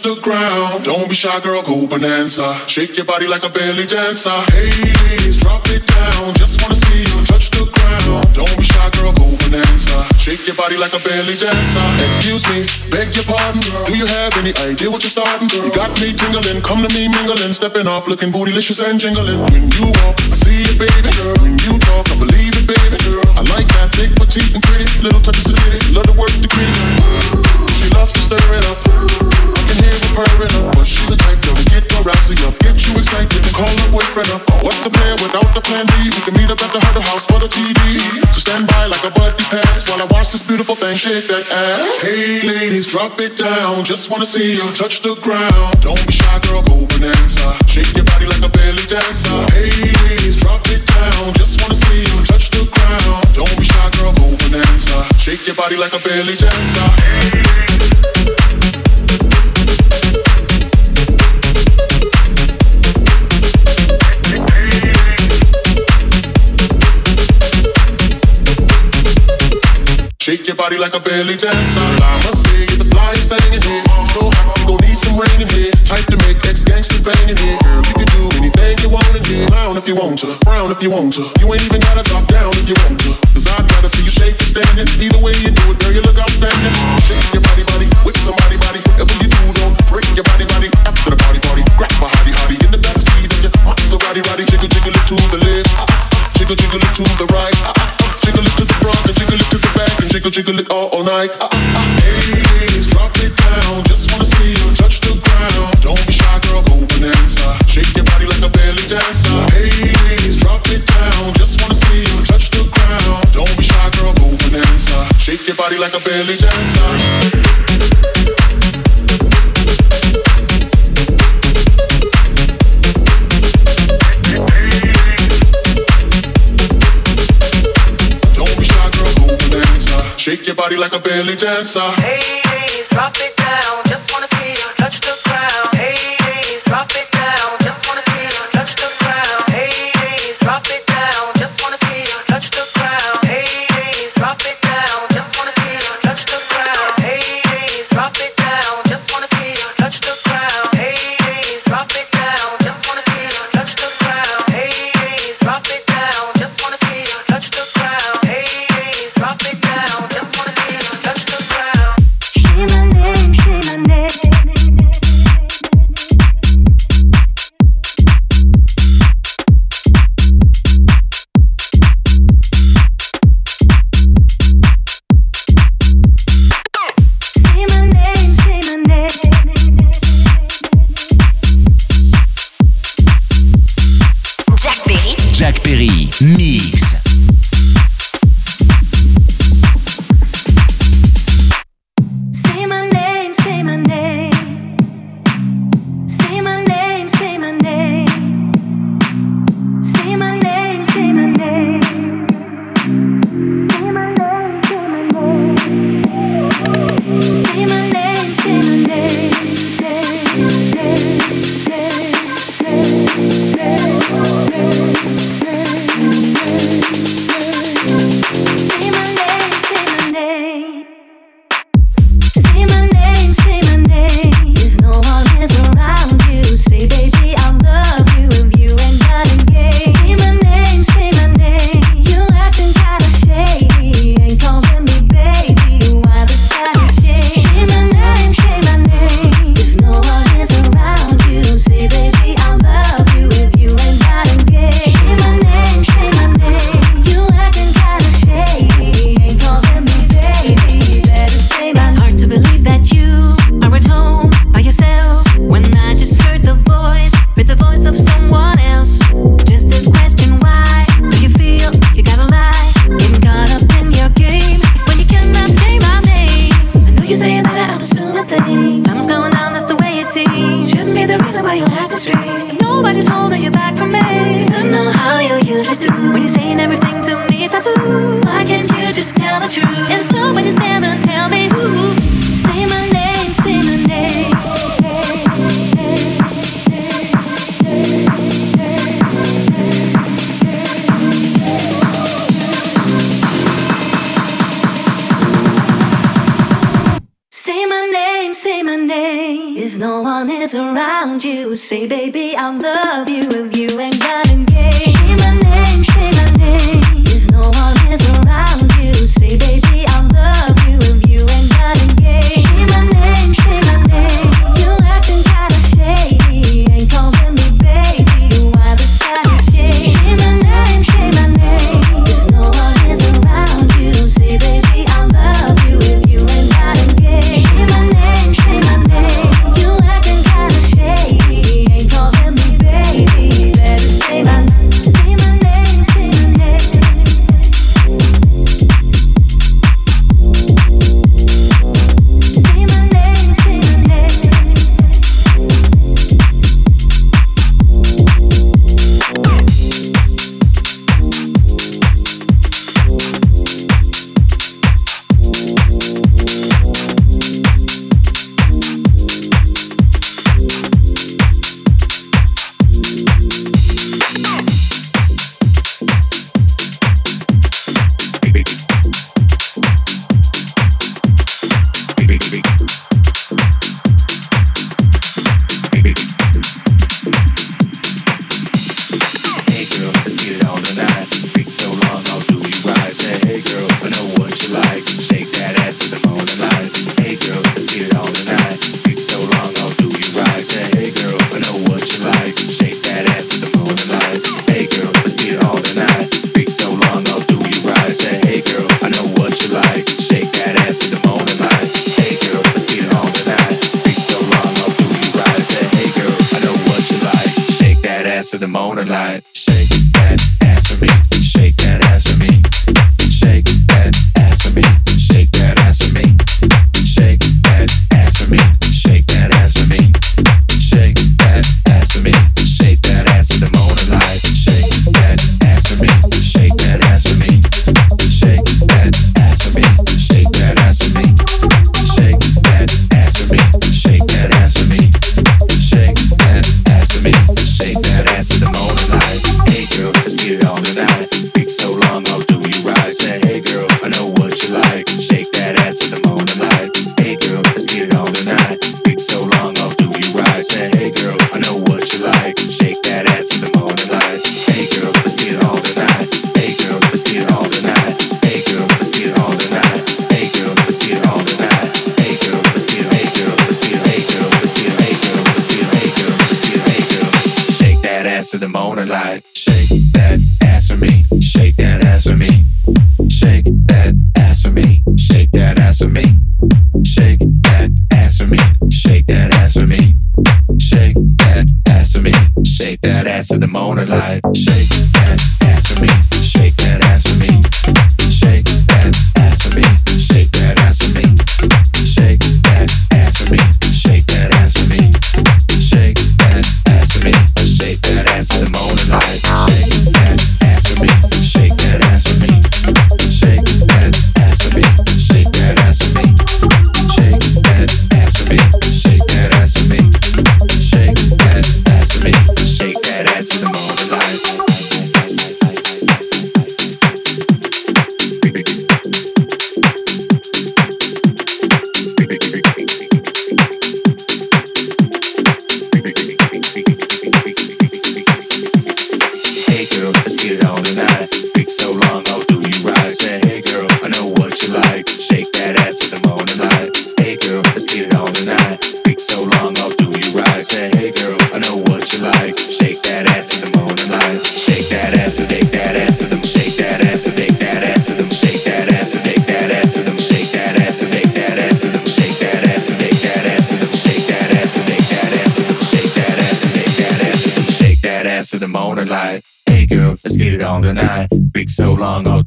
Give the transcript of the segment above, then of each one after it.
Touch the ground. Don't be shy, girl, go Bananza. Shake your body like a belly dancer. Hey, ladies, drop it down. Just wanna see you touch the ground. Don't be shy, girl, go Bananza. Shake your body like a belly dancer. Excuse me, beg your pardon. Do you have any idea what you're starting, girl? You got me tingling, come to me mingling, stepping off, looking bootylicious and jingling. When you walk, I see it, baby girl. When you talk, I believe it, baby girl. I like that big, petite, and pretty, little touch of city. Love to work the cream. She loves to stir it up her purring up, but she's a type that will get your rousey up, get you excited, and call her boyfriend up. What's the plan without the plan B? We can meet up at the Huddle House for the TD. So stand by like a buddy pass while I watch this beautiful thing shake that ass. Hey ladies, drop it down. Just wanna see you touch the ground. Don't be shy, girl, go Bananza. Shake your body like a belly dancer. Hey ladies, drop it down. Just wanna see you touch the ground. Don't be shy, girl, go Bananza. Shake your body like a belly dancer. Shake body like a belly dancer. I must say, you're the flyest thing in here. So hot, you gon' need some rain in here. Type to make ex-gangsters banging here. Girl, you can do anything you want in here. Frown if you want to, frown if you want to. You ain't even gotta drop down if you want to. Cause I'd rather see you shake and standing. Either way you do it, girl, you look outstanding. Shake your body, body, with somebody, body. Whatever you do, don't break your body, body. After the party, party, grab my hottie, hottie. In the backseat of your Maserati, body. Jiggle, jiggle it to the left. Jiggle, jiggle it to the right. Jiggle it to the front and jiggle it to jiggle, jiggle it all, all night. Uh, uh, uh. Ladies, drop it down. Just wanna see you touch the ground. Don't be shy, girl, go Bananza. Shake your body like a belly dancer. Ladies, drop it down. Just wanna see you touch the ground. Don't be shy, girl, go Bananza. Shake your body like a belly dancer. Shake your body like a belly dancer. Hey, drop it down. light. Shake that ass for me. Shake that ass for me. Shake that ass for me. Shake that ass for me. Shake that ass for me. Shake that ass for me. Shake that ass. Shake that ass in the morning light. Shake.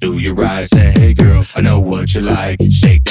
Do your eyes. say, hey girl, I know what you like. Shake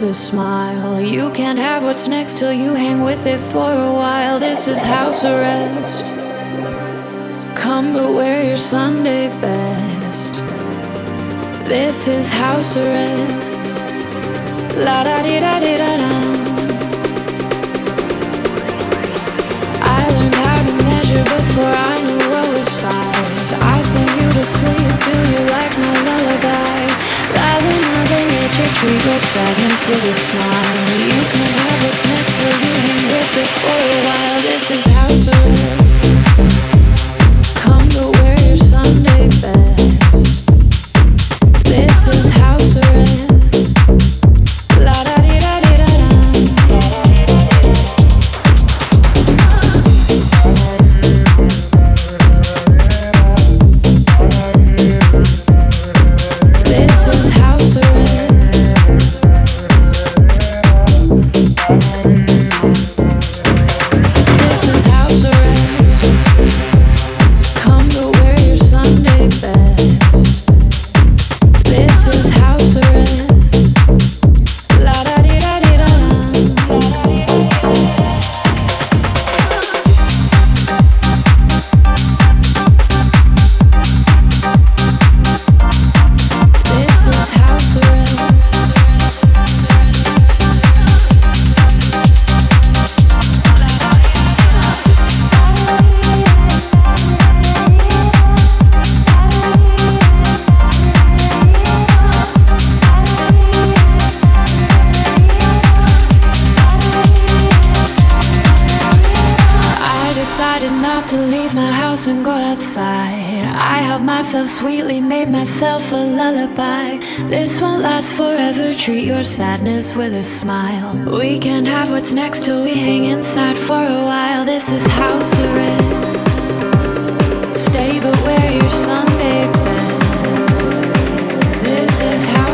with a smile. You can't have what's next till you hang with it for a while. This is house arrest. Come but wear your Sunday best. This is house arrest. La da di da di da da. I learned how to measure before I knew what was size. I sing you to sleep. Do you like my lullaby? Rather your sadness with a smile. You can have what's next you hang with it for a while. This is house arrest. Myself a lullaby. This won't last forever. Treat your sadness with a smile. We can have what's next till we hang inside for a while. This is house arrest. Stay but wear your Sunday best. This is house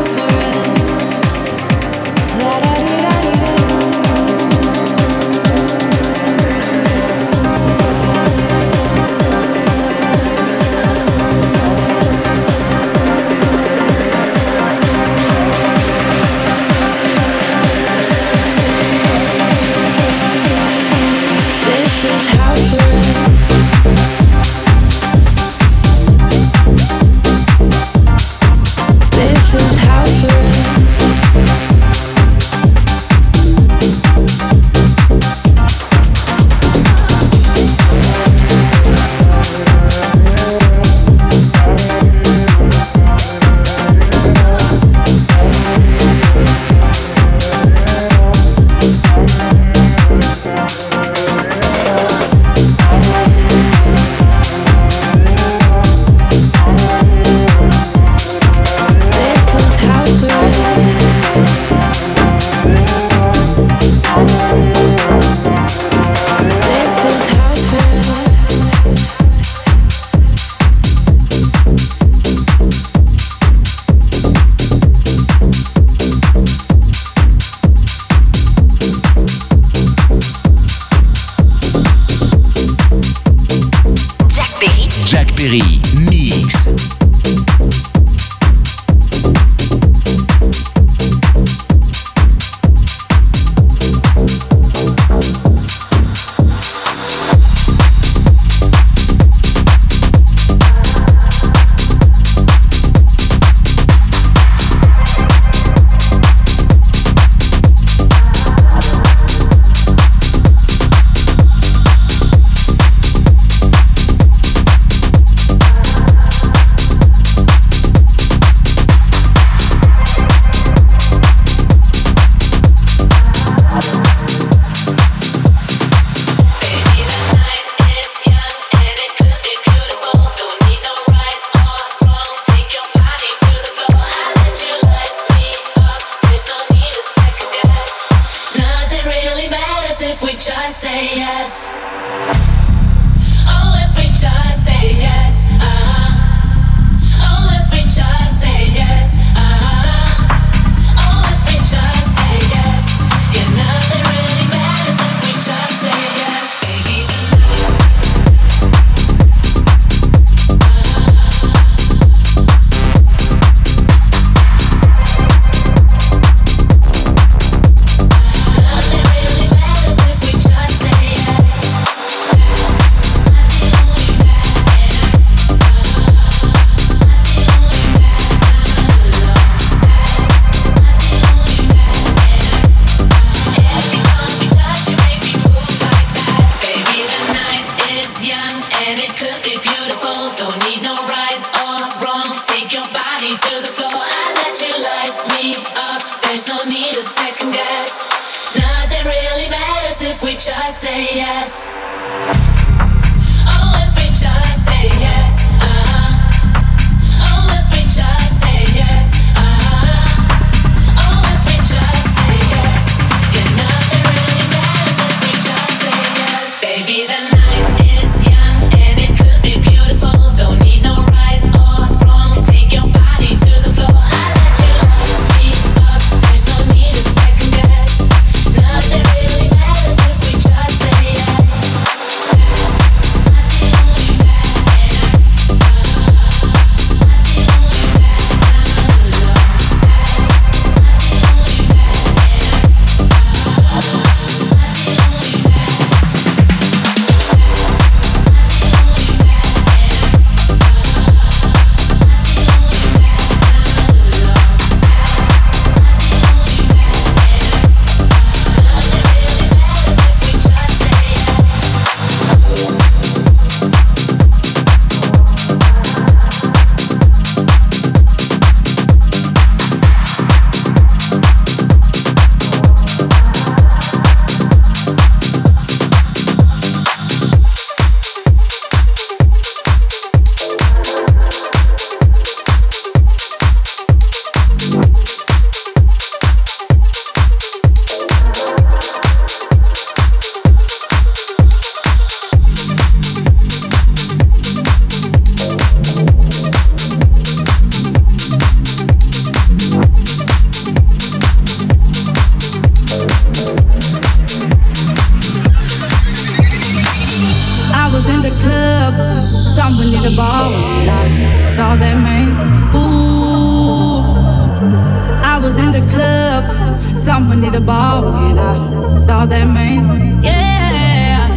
Yeah.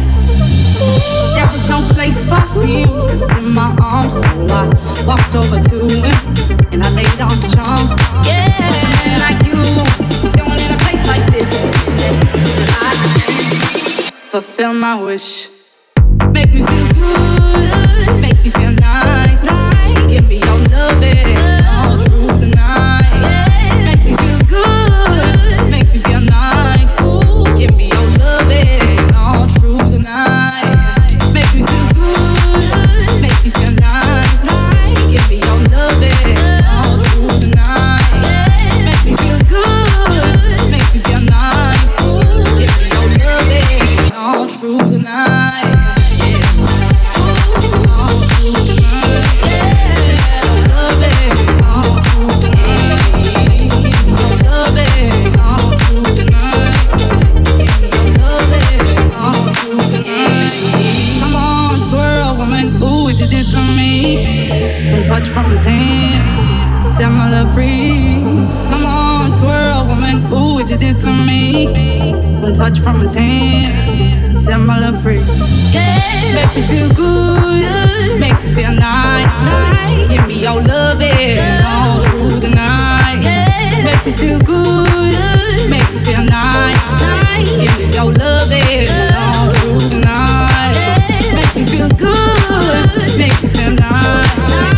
Was no place for in my arms, so I walked over to him and I laid on charm. Yeah. Like you, doing in a place like this. I fulfill my wish. Make me feel good. Make me feel nice. nice. Give me your love. touch from his hand. Set my love free. Yeah, make me feel good. Make me feel nice. Give me your love all through the night. Yeah, make me feel good. Make me feel nice. Give me your love all through the night. Make me feel good. Make me feel nice.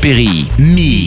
Perry, Mix.